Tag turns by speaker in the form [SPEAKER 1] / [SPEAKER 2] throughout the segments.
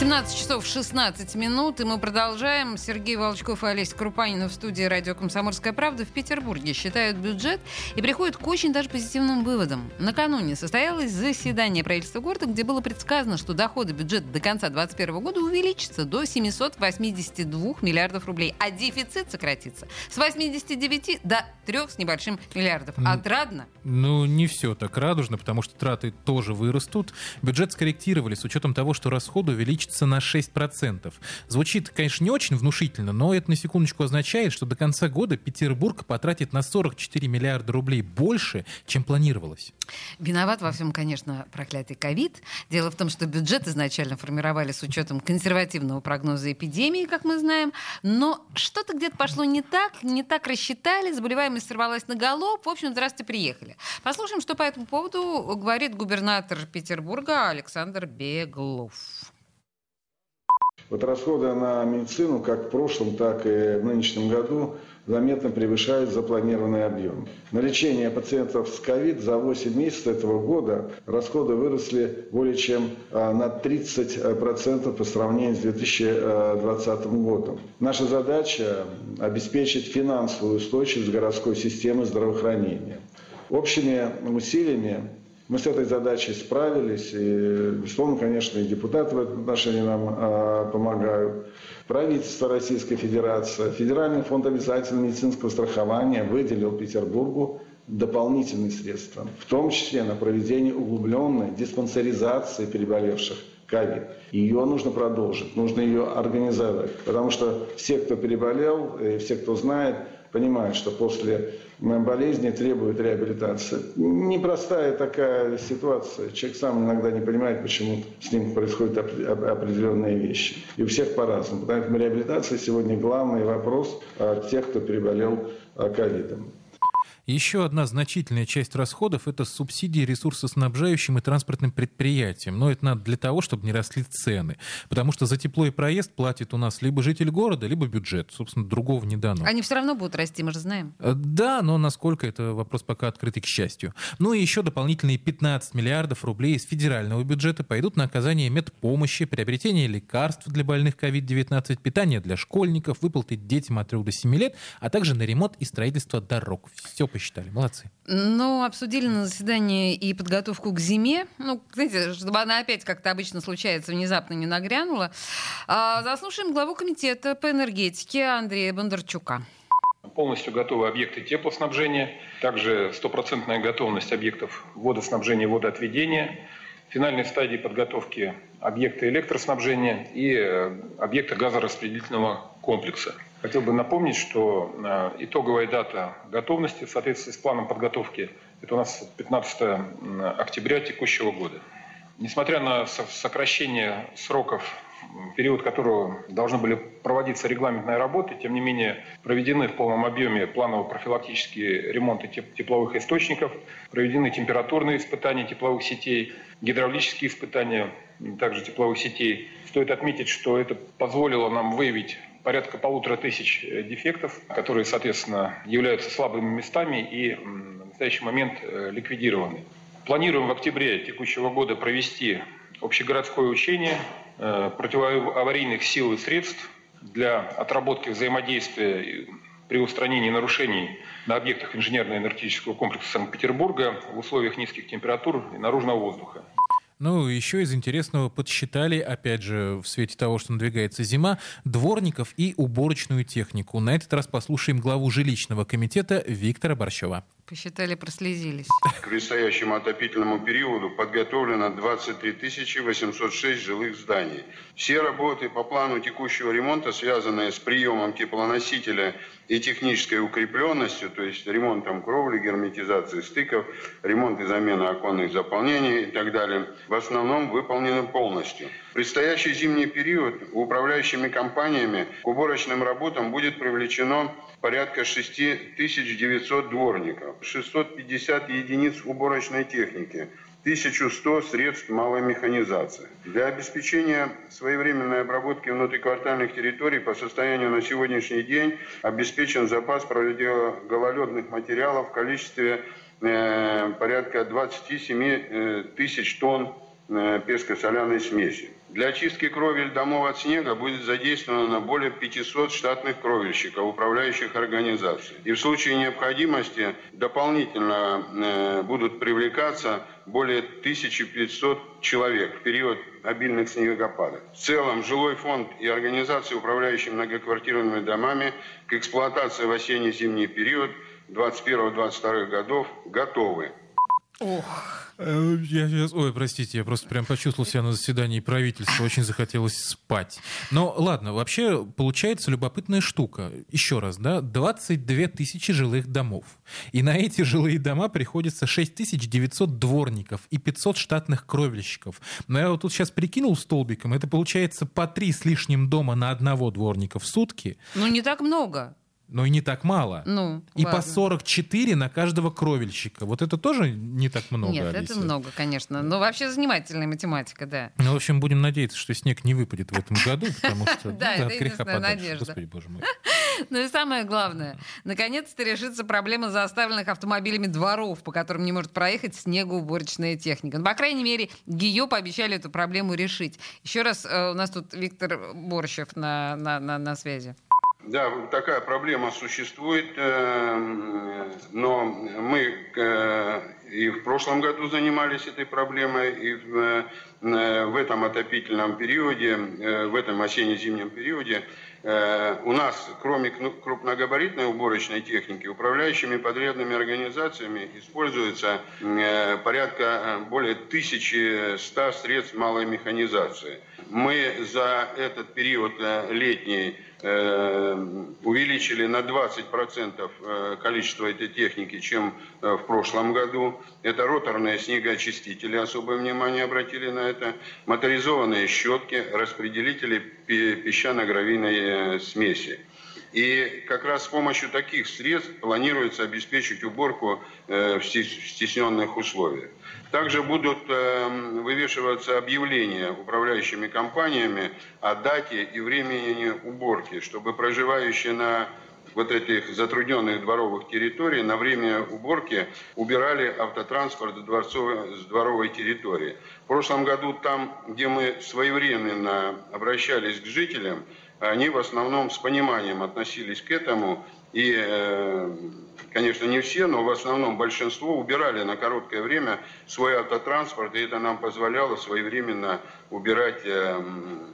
[SPEAKER 1] 17 часов 16 минут, и мы продолжаем. Сергей Волчков и Олеся Крупанина в студии радио «Комсомольская правда» в Петербурге считают бюджет и приходят к очень даже позитивным выводам. Накануне состоялось заседание правительства города, где было предсказано, что доходы бюджета до конца 2021 года увеличатся до 782 миллиардов рублей, а дефицит сократится с 89 до 3 с небольшим миллиардов. Отрадно?
[SPEAKER 2] Ну, не все так радужно, потому что траты тоже вырастут. Бюджет скорректировали с учетом того, что расходы увеличатся увеличится на 6%. Звучит, конечно, не очень внушительно, но это на секундочку означает, что до конца года Петербург потратит на 44 миллиарда рублей больше, чем планировалось.
[SPEAKER 1] Виноват во всем, конечно, проклятый ковид. Дело в том, что бюджет изначально формировали с учетом консервативного прогноза эпидемии, как мы знаем, но что-то где-то пошло не так, не так рассчитали, заболеваемость сорвалась на голов. В общем, здравствуйте, приехали. Послушаем, что по этому поводу говорит губернатор Петербурга Александр Беглов.
[SPEAKER 3] Вот расходы на медицину как в прошлом, так и в нынешнем году заметно превышают запланированный объем. На лечение пациентов с ковид за 8 месяцев этого года расходы выросли более чем а, на 30% по сравнению с 2020 годом. Наша задача – обеспечить финансовую устойчивость городской системы здравоохранения. Общими усилиями мы с этой задачей справились, и, безусловно, конечно, и депутаты в этом отношении нам э, помогают. Правительство Российской Федерации, Федеральный фонд обязательного медицинского страхования выделил Петербургу дополнительные средства, в том числе на проведение углубленной диспансеризации переболевших ковид. Ее нужно продолжить, нужно ее организовать, потому что все, кто переболел, и все, кто знает, понимают, что после болезни требует реабилитации. Непростая такая ситуация. Человек сам иногда не понимает, почему с ним происходят определенные вещи. И у всех по-разному. Поэтому реабилитация сегодня главный вопрос а, тех, кто переболел а, ковидом.
[SPEAKER 2] Еще одна значительная часть расходов – это субсидии ресурсоснабжающим и транспортным предприятиям. Но это надо для того, чтобы не росли цены. Потому что за тепло и проезд платит у нас либо житель города, либо бюджет. Собственно, другого не дано.
[SPEAKER 1] Они все равно будут расти, мы же знаем.
[SPEAKER 2] Э, да, но насколько это вопрос пока открытый, к счастью. Ну и еще дополнительные 15 миллиардов рублей из федерального бюджета пойдут на оказание медпомощи, приобретение лекарств для больных COVID-19, питание для школьников, выплаты детям от 3 до 7 лет, а также на ремонт и строительство дорог. Все посчитали. Молодцы.
[SPEAKER 1] Ну, обсудили на заседании и подготовку к зиме. Ну, знаете, чтобы она опять, как-то обычно случается, внезапно не нагрянула. А, заслушаем главу комитета по энергетике Андрея Бондарчука.
[SPEAKER 4] Полностью готовы объекты теплоснабжения, также стопроцентная готовность объектов водоснабжения и водоотведения, финальной стадии подготовки объекта электроснабжения и э, объекта газораспределительного комплекса. Хотел бы напомнить, что э, итоговая дата готовности в соответствии с планом подготовки – это у нас 15 октября текущего года. Несмотря на сокращение сроков, период которого должны были проводиться регламентные работы, тем не менее проведены в полном объеме планово-профилактические ремонты тепловых источников, проведены температурные испытания тепловых сетей, гидравлические испытания также тепловых сетей. Стоит отметить, что это позволило нам выявить порядка полутора тысяч э, дефектов, которые, соответственно, являются слабыми местами и в настоящий момент э, ликвидированы. Планируем в октябре текущего года провести общегородское учение э, противоаварийных сил и средств для отработки взаимодействия при устранении нарушений на объектах инженерно-энергетического комплекса Санкт-Петербурга в условиях низких температур и наружного воздуха.
[SPEAKER 2] Ну, еще из интересного подсчитали, опять же, в свете того, что надвигается зима, дворников и уборочную технику. На этот раз послушаем главу жилищного комитета Виктора Борщева.
[SPEAKER 1] Посчитали, прослезились.
[SPEAKER 5] К предстоящему отопительному периоду подготовлено 23 806 жилых зданий. Все работы по плану текущего ремонта, связанные с приемом теплоносителя и технической укрепленностью, то есть ремонтом кровли, герметизацией стыков, ремонт и замена оконных заполнений и так далее, в основном выполнены полностью. В предстоящий зимний период управляющими компаниями к уборочным работам будет привлечено порядка 6900 дворников, 650 единиц уборочной техники, 1100 средств малой механизации. Для обеспечения своевременной обработки внутриквартальных территорий по состоянию на сегодняшний день обеспечен запас противогололедных материалов в количестве э, порядка 27 э, тысяч тонн э, песко-соляной смеси. Для очистки кровель домов от снега будет задействовано более 500 штатных кровельщиков, управляющих организаций. И в случае необходимости дополнительно э, будут привлекаться более 1500 человек в период обильных снегопадов. В целом, жилой фонд и организации, управляющие многоквартирными домами, к эксплуатации в осенне-зимний период 2021-2022 годов готовы.
[SPEAKER 2] Ох. Э, я сейчас, ой, простите, я просто прям почувствовал себя на заседании правительства, очень захотелось спать. Но ладно, вообще получается любопытная штука. Еще раз, да, 22 тысячи жилых домов. И на эти жилые дома приходится 6900 дворников и 500 штатных кровельщиков. Но я вот тут сейчас прикинул столбиком, это получается по три с лишним дома на одного дворника в сутки.
[SPEAKER 1] Ну, не так много
[SPEAKER 2] но и не так мало.
[SPEAKER 1] Ну,
[SPEAKER 2] и
[SPEAKER 1] ладно.
[SPEAKER 2] по 44 на каждого кровельщика. Вот это тоже не так много,
[SPEAKER 1] Нет,
[SPEAKER 2] Алиса.
[SPEAKER 1] это много, конечно. Но вообще занимательная математика, да.
[SPEAKER 2] Ну, в общем, будем надеяться, что снег не выпадет в этом году, потому что
[SPEAKER 1] Да,
[SPEAKER 2] ну,
[SPEAKER 1] это единственная надежда.
[SPEAKER 2] Господи, боже мой.
[SPEAKER 1] Ну и самое главное, наконец-то решится проблема заставленных автомобилями дворов, по которым не может проехать снегоуборочная техника. Ну, по крайней мере, ГИО пообещали эту проблему решить. Еще раз, э, у нас тут Виктор Борщев на, на, на, на связи.
[SPEAKER 5] Да, такая проблема существует, э, но мы э, и в прошлом году занимались этой проблемой, и в, э, этом отопительном периоде, в этом осенне-зимнем периоде у нас, кроме крупногабаритной уборочной техники, управляющими подрядными организациями используется порядка более 1100 средств малой механизации. Мы за этот период летний Э, увеличили на 20% э, количество этой техники, чем э, в прошлом году. Это роторные снегоочистители, особое внимание обратили на это, моторизованные щетки, распределители песчано-гравийной смеси. И как раз с помощью таких средств планируется обеспечить уборку в стесненных условиях. Также будут эм, вывешиваться объявления управляющими компаниями о дате и времени уборки, чтобы проживающие на вот этих затрудненных дворовых территорий на время уборки убирали автотранспорт с дворовой территории. В прошлом году там, где мы своевременно обращались к жителям, они в основном с пониманием относились к этому и э, конечно, не все, но в основном большинство убирали на короткое время свой автотранспорт, и это нам позволяло своевременно убирать э,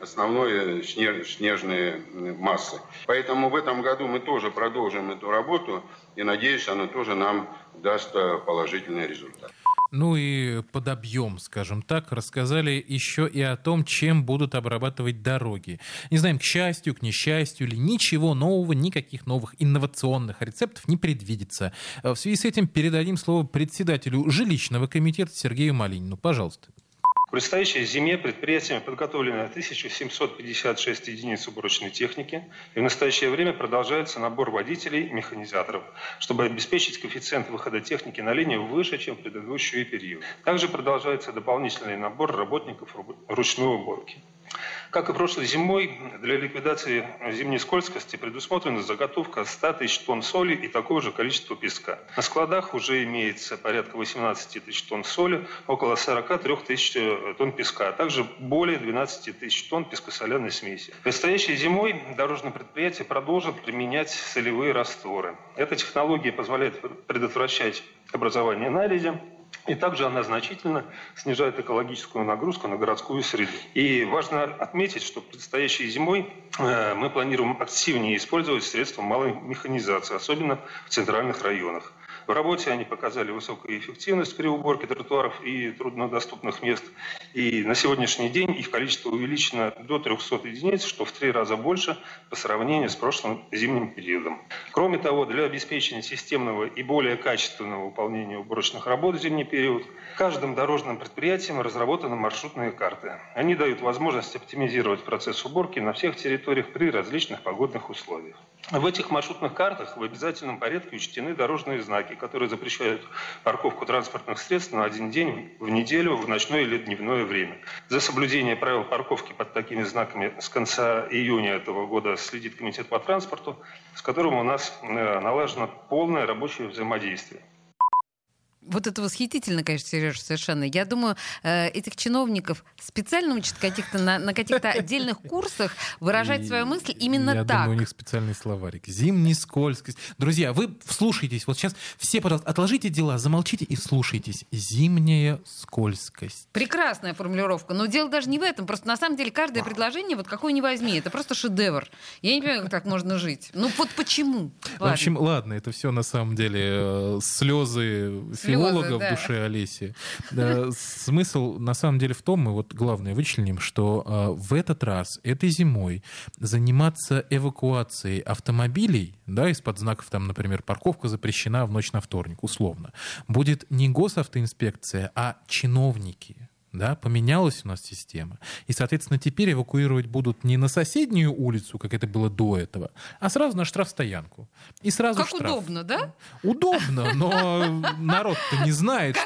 [SPEAKER 5] основные снежные массы. Поэтому в этом году мы тоже продолжим эту работу, и надеюсь, она тоже нам даст э, положительный результат.
[SPEAKER 2] Ну и под объем, скажем так, рассказали еще и о том, чем будут обрабатывать дороги. Не знаем, к счастью, к несчастью или ничего нового, никаких новых инновационных рецептов не предвидится. В связи с этим передадим слово председателю жилищного комитета Сергею Малинину. Пожалуйста.
[SPEAKER 6] В предстоящей зиме предприятиями подготовлено 1756 единиц уборочной техники, и в настоящее время продолжается набор водителей, механизаторов, чтобы обеспечить коэффициент выхода техники на линию выше, чем в предыдущий период. Также продолжается дополнительный набор работников ручной уборки. Как и прошлой зимой, для ликвидации зимней скользкости предусмотрена заготовка 100 тысяч тонн соли и такое же количество песка. На складах уже имеется порядка 18 тысяч тонн соли, около 43 тысяч э, тонн песка, а также более 12 тысяч тонн пескосоляной смеси. Предстоящей зимой дорожные предприятия продолжат применять солевые растворы. Эта технология позволяет предотвращать образование наледи, и также она значительно снижает экологическую нагрузку на городскую среду. И важно отметить, что предстоящей зимой э, мы планируем активнее использовать средства малой механизации, особенно в центральных районах. В работе они показали высокую эффективность при уборке тротуаров и труднодоступных мест. И на сегодняшний день их количество увеличено до 300 единиц, что в три раза больше по сравнению с прошлым зимним периодом. Кроме того, для обеспечения системного и более качественного выполнения уборочных работ в зимний период, каждым дорожным предприятием разработаны маршрутные карты. Они дают возможность оптимизировать процесс уборки на всех территориях при различных погодных условиях. В этих маршрутных картах в обязательном порядке учтены дорожные знаки, которые запрещают парковку транспортных средств на один день в неделю, в ночное или дневное время. За соблюдение правил парковки под такими знаками с конца июня этого года следит Комитет по транспорту, с которым у нас э, налажено полное рабочее взаимодействие.
[SPEAKER 1] Вот это восхитительно, конечно, Сереж, совершенно. Я думаю, э, этих чиновников специально учат каких-то на, на каких-то отдельных курсах выражать свою мысль именно
[SPEAKER 2] Я
[SPEAKER 1] так.
[SPEAKER 2] думаю, у них специальный словарик. Зимний скользкость. Друзья, вы вслушайтесь. Вот сейчас все, пожалуйста, отложите дела, замолчите и слушайтесь. Зимняя скользкость.
[SPEAKER 1] Прекрасная формулировка. Но дело даже не в этом. Просто на самом деле каждое предложение, вот какое не возьми, это просто шедевр. Я не понимаю, как так можно жить. Ну вот почему?
[SPEAKER 2] В общем, ладно, это все на самом деле э, слезы филолога
[SPEAKER 1] да.
[SPEAKER 2] в душе Олеси. Да, смысл на самом деле в том, мы вот главное вычленим, что э, в этот раз, этой зимой, заниматься эвакуацией автомобилей, да, из-под знаков там, например, парковка запрещена в ночь на вторник, условно, будет не госавтоинспекция, а чиновники. Да, поменялась у нас система. И, соответственно, теперь эвакуировать будут не на соседнюю улицу, как это было до этого, а сразу на штрафстоянку. И сразу
[SPEAKER 1] Как
[SPEAKER 2] штраф.
[SPEAKER 1] удобно, да?
[SPEAKER 2] Удобно, но народ-то не знает,
[SPEAKER 1] Как